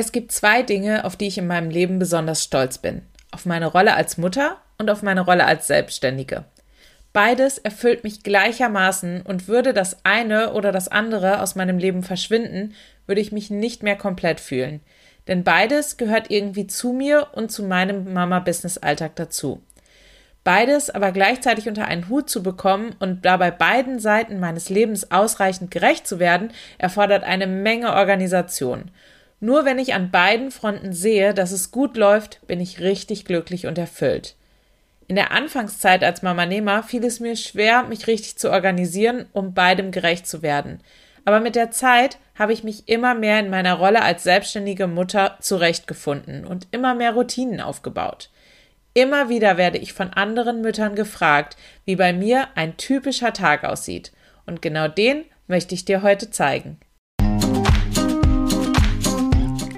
Es gibt zwei Dinge, auf die ich in meinem Leben besonders stolz bin. Auf meine Rolle als Mutter und auf meine Rolle als Selbstständige. Beides erfüllt mich gleichermaßen und würde das eine oder das andere aus meinem Leben verschwinden, würde ich mich nicht mehr komplett fühlen. Denn beides gehört irgendwie zu mir und zu meinem Mama-Business-Alltag dazu. Beides aber gleichzeitig unter einen Hut zu bekommen und dabei beiden Seiten meines Lebens ausreichend gerecht zu werden, erfordert eine Menge Organisation. Nur wenn ich an beiden Fronten sehe, dass es gut läuft, bin ich richtig glücklich und erfüllt. In der Anfangszeit als Mama Nehmer fiel es mir schwer, mich richtig zu organisieren, um beidem gerecht zu werden. Aber mit der Zeit habe ich mich immer mehr in meiner Rolle als selbstständige Mutter zurechtgefunden und immer mehr Routinen aufgebaut. Immer wieder werde ich von anderen Müttern gefragt, wie bei mir ein typischer Tag aussieht. Und genau den möchte ich dir heute zeigen.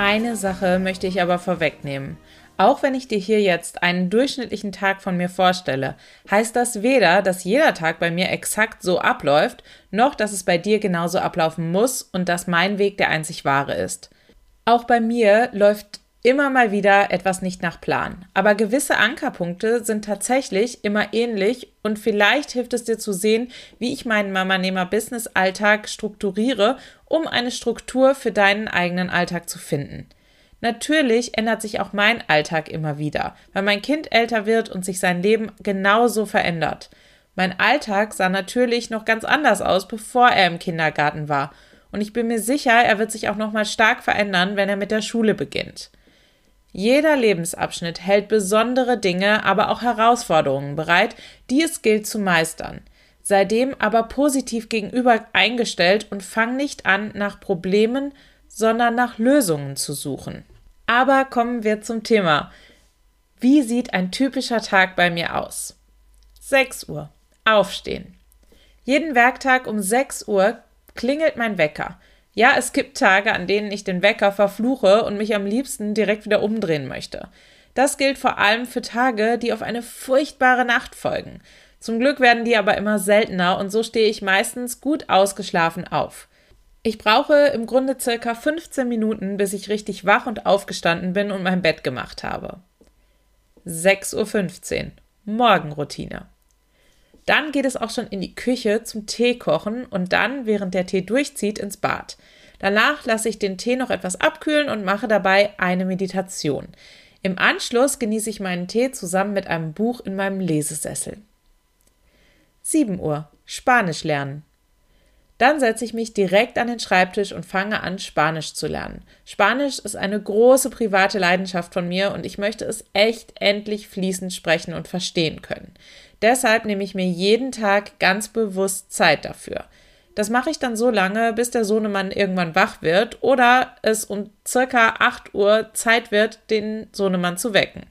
Eine Sache möchte ich aber vorwegnehmen. Auch wenn ich dir hier jetzt einen durchschnittlichen Tag von mir vorstelle, heißt das weder, dass jeder Tag bei mir exakt so abläuft, noch dass es bei dir genauso ablaufen muss und dass mein Weg der einzig wahre ist. Auch bei mir läuft immer mal wieder etwas nicht nach Plan. Aber gewisse Ankerpunkte sind tatsächlich immer ähnlich und vielleicht hilft es dir zu sehen, wie ich meinen Mama-Nehmer-Business-Alltag strukturiere, um eine Struktur für deinen eigenen Alltag zu finden. Natürlich ändert sich auch mein Alltag immer wieder, weil mein Kind älter wird und sich sein Leben genauso verändert. Mein Alltag sah natürlich noch ganz anders aus, bevor er im Kindergarten war. Und ich bin mir sicher, er wird sich auch noch mal stark verändern, wenn er mit der Schule beginnt. Jeder Lebensabschnitt hält besondere Dinge, aber auch Herausforderungen bereit, die es gilt zu meistern. Sei dem aber positiv gegenüber eingestellt und fang nicht an, nach Problemen, sondern nach Lösungen zu suchen. Aber kommen wir zum Thema. Wie sieht ein typischer Tag bei mir aus? 6 Uhr. Aufstehen. Jeden Werktag um 6 Uhr klingelt mein Wecker. Ja, es gibt Tage, an denen ich den Wecker verfluche und mich am liebsten direkt wieder umdrehen möchte. Das gilt vor allem für Tage, die auf eine furchtbare Nacht folgen. Zum Glück werden die aber immer seltener und so stehe ich meistens gut ausgeschlafen auf. Ich brauche im Grunde circa 15 Minuten, bis ich richtig wach und aufgestanden bin und mein Bett gemacht habe. 6.15 Uhr. Morgenroutine. Dann geht es auch schon in die Küche zum Tee kochen und dann, während der Tee durchzieht, ins Bad. Danach lasse ich den Tee noch etwas abkühlen und mache dabei eine Meditation. Im Anschluss genieße ich meinen Tee zusammen mit einem Buch in meinem Lesesessel. 7 Uhr. Spanisch lernen. Dann setze ich mich direkt an den Schreibtisch und fange an, Spanisch zu lernen. Spanisch ist eine große private Leidenschaft von mir und ich möchte es echt endlich fließend sprechen und verstehen können. Deshalb nehme ich mir jeden Tag ganz bewusst Zeit dafür. Das mache ich dann so lange, bis der Sohnemann irgendwann wach wird oder es um circa 8 Uhr Zeit wird, den Sohnemann zu wecken.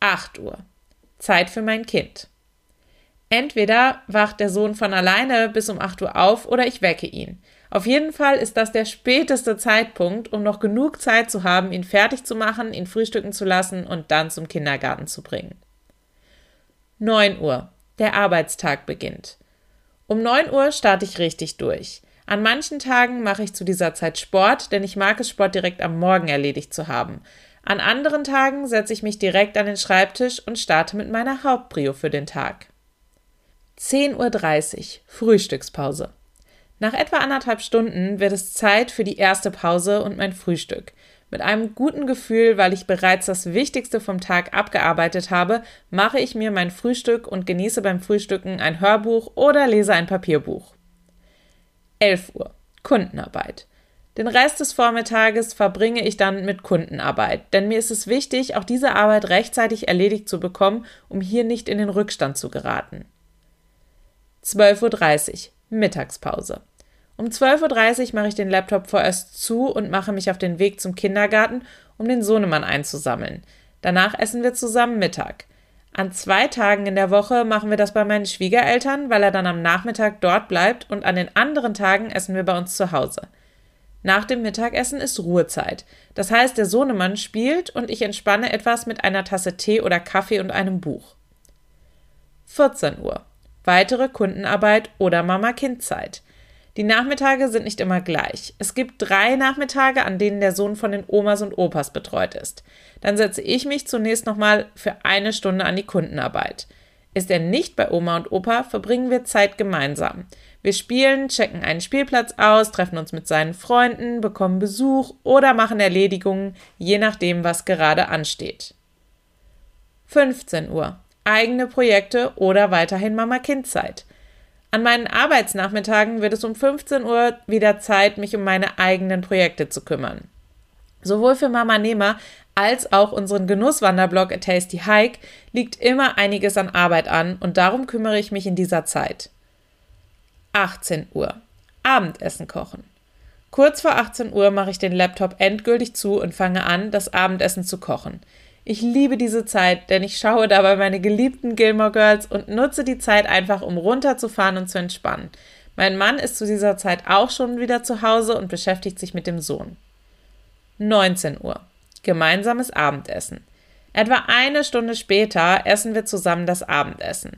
8 Uhr. Zeit für mein Kind. Entweder wacht der Sohn von alleine bis um 8 Uhr auf oder ich wecke ihn. Auf jeden Fall ist das der späteste Zeitpunkt, um noch genug Zeit zu haben, ihn fertig zu machen, ihn frühstücken zu lassen und dann zum Kindergarten zu bringen. 9 Uhr. Der Arbeitstag beginnt. Um 9 Uhr starte ich richtig durch. An manchen Tagen mache ich zu dieser Zeit Sport, denn ich mag es, Sport direkt am Morgen erledigt zu haben. An anderen Tagen setze ich mich direkt an den Schreibtisch und starte mit meiner Hauptprio für den Tag. 10.30 Uhr Frühstückspause. Nach etwa anderthalb Stunden wird es Zeit für die erste Pause und mein Frühstück. Mit einem guten Gefühl, weil ich bereits das Wichtigste vom Tag abgearbeitet habe, mache ich mir mein Frühstück und genieße beim Frühstücken ein Hörbuch oder lese ein Papierbuch. 11 Uhr. Kundenarbeit. Den Rest des Vormittages verbringe ich dann mit Kundenarbeit, denn mir ist es wichtig, auch diese Arbeit rechtzeitig erledigt zu bekommen, um hier nicht in den Rückstand zu geraten. 12.30 Uhr, Mittagspause. Um 12.30 Uhr mache ich den Laptop vorerst zu und mache mich auf den Weg zum Kindergarten, um den Sohnemann einzusammeln. Danach essen wir zusammen Mittag. An zwei Tagen in der Woche machen wir das bei meinen Schwiegereltern, weil er dann am Nachmittag dort bleibt und an den anderen Tagen essen wir bei uns zu Hause. Nach dem Mittagessen ist Ruhezeit. Das heißt, der Sohnemann spielt und ich entspanne etwas mit einer Tasse Tee oder Kaffee und einem Buch. 14 Uhr. Weitere Kundenarbeit oder Mama-Kind-Zeit. Die Nachmittage sind nicht immer gleich. Es gibt drei Nachmittage, an denen der Sohn von den Omas und Opas betreut ist. Dann setze ich mich zunächst nochmal für eine Stunde an die Kundenarbeit. Ist er nicht bei Oma und Opa, verbringen wir Zeit gemeinsam. Wir spielen, checken einen Spielplatz aus, treffen uns mit seinen Freunden, bekommen Besuch oder machen Erledigungen, je nachdem, was gerade ansteht. 15 Uhr. Eigene Projekte oder weiterhin Mama-Kind-Zeit. An meinen Arbeitsnachmittagen wird es um 15 Uhr wieder Zeit, mich um meine eigenen Projekte zu kümmern. Sowohl für Mama Nehmer als auch unseren Genusswanderblog A Tasty Hike liegt immer einiges an Arbeit an und darum kümmere ich mich in dieser Zeit. 18 Uhr. Abendessen kochen. Kurz vor 18 Uhr mache ich den Laptop endgültig zu und fange an, das Abendessen zu kochen. Ich liebe diese Zeit, denn ich schaue dabei meine geliebten Gilmore Girls und nutze die Zeit einfach, um runterzufahren und zu entspannen. Mein Mann ist zu dieser Zeit auch schon wieder zu Hause und beschäftigt sich mit dem Sohn. 19 Uhr. Gemeinsames Abendessen. Etwa eine Stunde später essen wir zusammen das Abendessen.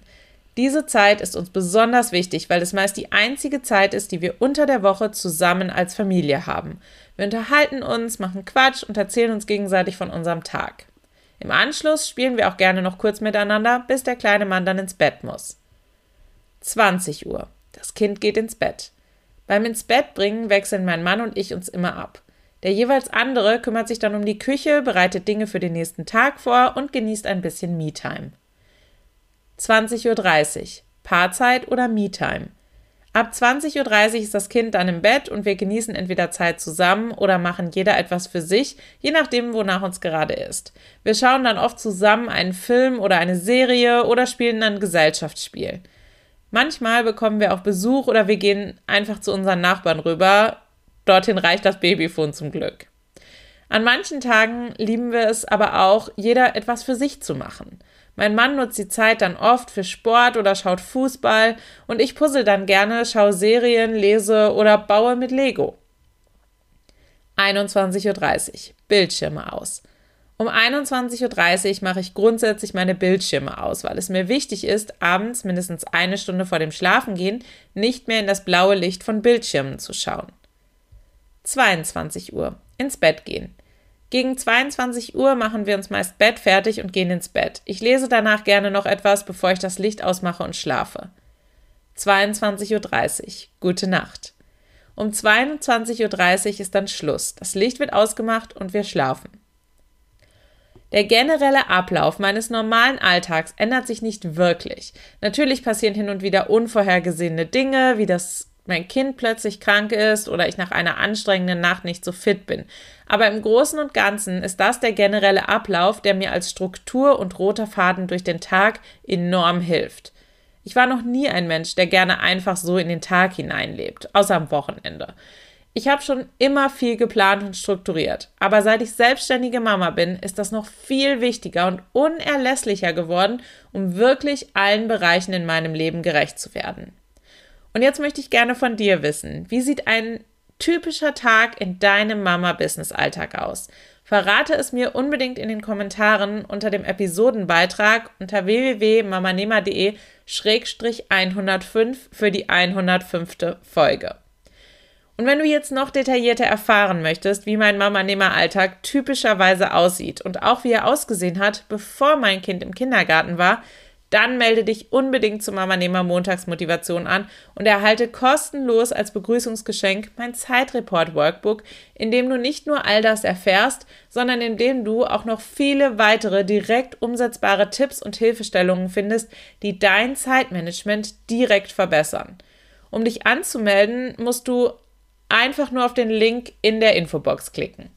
Diese Zeit ist uns besonders wichtig, weil es meist die einzige Zeit ist, die wir unter der Woche zusammen als Familie haben. Wir unterhalten uns, machen Quatsch und erzählen uns gegenseitig von unserem Tag. Im Anschluss spielen wir auch gerne noch kurz miteinander, bis der kleine Mann dann ins Bett muss. 20 Uhr. Das Kind geht ins Bett. Beim ins Bett bringen wechseln mein Mann und ich uns immer ab. Der jeweils andere kümmert sich dann um die Küche, bereitet Dinge für den nächsten Tag vor und genießt ein bisschen Me-Time. 20.30 Uhr. Paarzeit oder Me-Time. Ab 20.30 Uhr ist das Kind dann im Bett und wir genießen entweder Zeit zusammen oder machen jeder etwas für sich, je nachdem, wonach uns gerade ist. Wir schauen dann oft zusammen einen Film oder eine Serie oder spielen dann Gesellschaftsspiel. Manchmal bekommen wir auch Besuch oder wir gehen einfach zu unseren Nachbarn rüber. Dorthin reicht das Babyfon zum Glück. An manchen Tagen lieben wir es aber auch, jeder etwas für sich zu machen. Mein Mann nutzt die Zeit dann oft für Sport oder schaut Fußball und ich puzzle dann gerne, schaue Serien, lese oder baue mit Lego. 21.30 Uhr. Bildschirme aus. Um 21.30 Uhr mache ich grundsätzlich meine Bildschirme aus, weil es mir wichtig ist, abends mindestens eine Stunde vor dem Schlafengehen nicht mehr in das blaue Licht von Bildschirmen zu schauen. 22 Uhr. Ins Bett gehen. Gegen 22 Uhr machen wir uns meist Bett fertig und gehen ins Bett. Ich lese danach gerne noch etwas, bevor ich das Licht ausmache und schlafe. 22.30 Uhr. Gute Nacht. Um 22.30 Uhr ist dann Schluss. Das Licht wird ausgemacht und wir schlafen. Der generelle Ablauf meines normalen Alltags ändert sich nicht wirklich. Natürlich passieren hin und wieder unvorhergesehene Dinge, wie das mein Kind plötzlich krank ist oder ich nach einer anstrengenden Nacht nicht so fit bin. Aber im Großen und Ganzen ist das der generelle Ablauf, der mir als Struktur und roter Faden durch den Tag enorm hilft. Ich war noch nie ein Mensch, der gerne einfach so in den Tag hineinlebt, außer am Wochenende. Ich habe schon immer viel geplant und strukturiert, aber seit ich selbstständige Mama bin, ist das noch viel wichtiger und unerlässlicher geworden, um wirklich allen Bereichen in meinem Leben gerecht zu werden. Und jetzt möchte ich gerne von dir wissen, wie sieht ein typischer Tag in deinem Mama-Business-Alltag aus? Verrate es mir unbedingt in den Kommentaren unter dem Episodenbeitrag unter www.mamanema.de-105 für die 105. Folge. Und wenn du jetzt noch detaillierter erfahren möchtest, wie mein Mama-Nehmer-Alltag typischerweise aussieht und auch wie er ausgesehen hat, bevor mein Kind im Kindergarten war, dann melde dich unbedingt zum Mama Nehmer Montagsmotivation an und erhalte kostenlos als Begrüßungsgeschenk mein Zeitreport Workbook, in dem du nicht nur all das erfährst, sondern in dem du auch noch viele weitere direkt umsetzbare Tipps und Hilfestellungen findest, die dein Zeitmanagement direkt verbessern. Um dich anzumelden, musst du einfach nur auf den Link in der Infobox klicken.